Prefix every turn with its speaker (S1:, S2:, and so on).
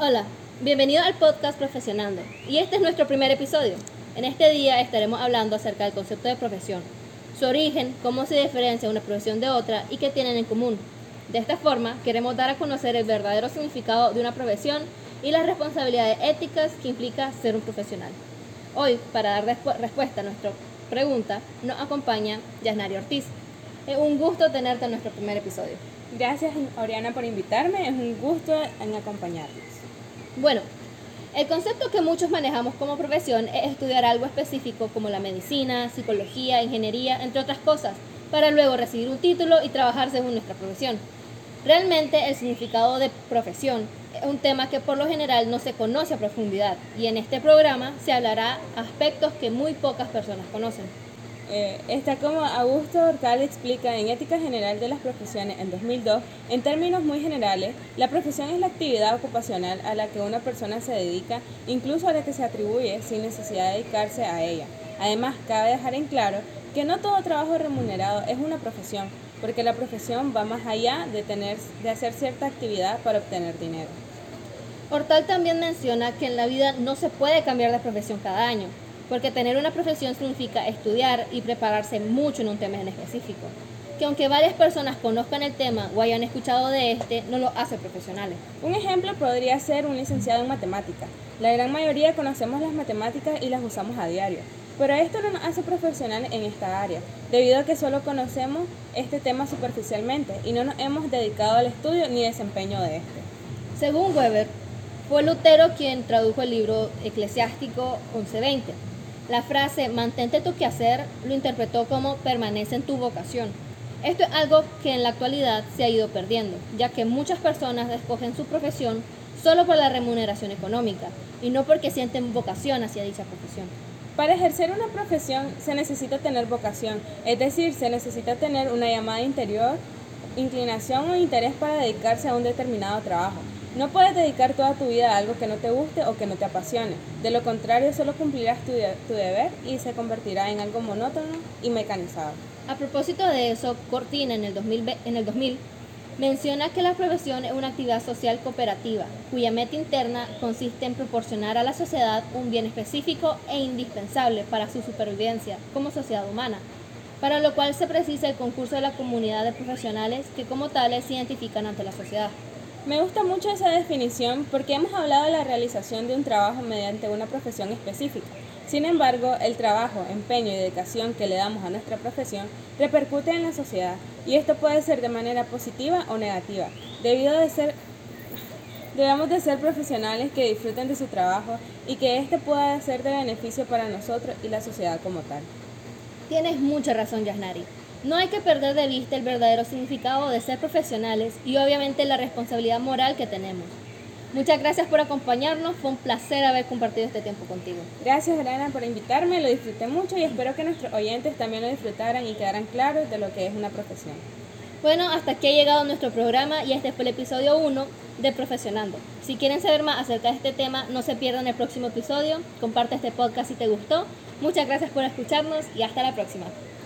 S1: Hola, bienvenido al podcast Profesionando. Y este es nuestro primer episodio. En este día estaremos hablando acerca del concepto de profesión, su origen, cómo se diferencia una profesión de otra y qué tienen en común. De esta forma, queremos dar a conocer el verdadero significado de una profesión y las responsabilidades éticas que implica ser un profesional. Hoy, para dar respuesta a nuestra pregunta, nos acompaña Yasnari Ortiz. Es un gusto tenerte en nuestro primer episodio.
S2: Gracias, Oriana, por invitarme. Es un gusto en acompañarles.
S1: Bueno, el concepto que muchos manejamos como profesión es estudiar algo específico como la medicina, psicología, ingeniería, entre otras cosas, para luego recibir un título y trabajar según nuestra profesión. Realmente el significado de profesión es un tema que por lo general no se conoce a profundidad y en este programa se hablará aspectos que muy pocas personas conocen.
S2: Eh, está como Augusto Hortal explica en Ética General de las Profesiones en 2002, en términos muy generales, la profesión es la actividad ocupacional a la que una persona se dedica, incluso a la que se atribuye sin necesidad de dedicarse a ella. Además, cabe dejar en claro que no todo trabajo remunerado es una profesión, porque la profesión va más allá de, tener, de hacer cierta actividad para obtener dinero.
S1: Hortal también menciona que en la vida no se puede cambiar de profesión cada año, porque tener una profesión significa estudiar y prepararse mucho en un tema en específico, que aunque varias personas conozcan el tema o hayan escuchado de este, no lo hace profesionales.
S2: Un ejemplo podría ser un licenciado en matemáticas. La gran mayoría conocemos las matemáticas y las usamos a diario, pero esto no nos hace profesionales en esta área, debido a que solo conocemos este tema superficialmente y no nos hemos dedicado al estudio ni desempeño de este.
S1: Según Weber, fue Lutero quien tradujo el libro eclesiástico 1120 la frase mantente tu quehacer lo interpretó como permanece en tu vocación. Esto es algo que en la actualidad se ha ido perdiendo, ya que muchas personas escogen su profesión solo por la remuneración económica y no porque sienten vocación hacia dicha profesión.
S2: Para ejercer una profesión se necesita tener vocación, es decir, se necesita tener una llamada interior, inclinación o interés para dedicarse a un determinado trabajo. No puedes dedicar toda tu vida a algo que no te guste o que no te apasione. De lo contrario, solo cumplirás tu, deber y se convertirá en algo monótono y mecanizado.
S1: A propósito de eso, Cortina en el, 2000, en el 2000 menciona que la profesión es una actividad social cooperativa, cuya meta interna consiste en proporcionar a la sociedad un bien específico e indispensable para su supervivencia como sociedad humana, para lo cual se precisa el concurso de la comunidad de profesionales que como tales se identifican ante la sociedad.
S2: Me gusta mucho esa definición porque hemos hablado de la realización de un trabajo mediante una profesión específica. Sin embargo, el trabajo, empeño y dedicación que le damos a nuestra profesión repercute en la sociedad y esto puede ser de manera positiva o negativa, Debemos de ser profesionales que disfruten de su trabajo y que éste pueda ser de beneficio para nosotros y la sociedad como tal.
S1: Tienes mucha razón, Yasnari. No hay que perder de vista el verdadero significado de ser profesionales y obviamente la responsabilidad moral que tenemos. Muchas gracias por acompañarnos, fue un placer haber compartido este tiempo contigo.
S2: Gracias Elena por invitarme, lo disfruté mucho y espero que nuestros oyentes también lo disfrutaran y quedaran claros de lo que es una profesión.
S1: Bueno, hasta aquí ha llegado nuestro programa y este fue el episodio 1 de Profesionando. Si quieren saber más acerca de este tema, no se pierdan el próximo episodio, comparte este podcast si te gustó. Muchas gracias por escucharnos y hasta la próxima.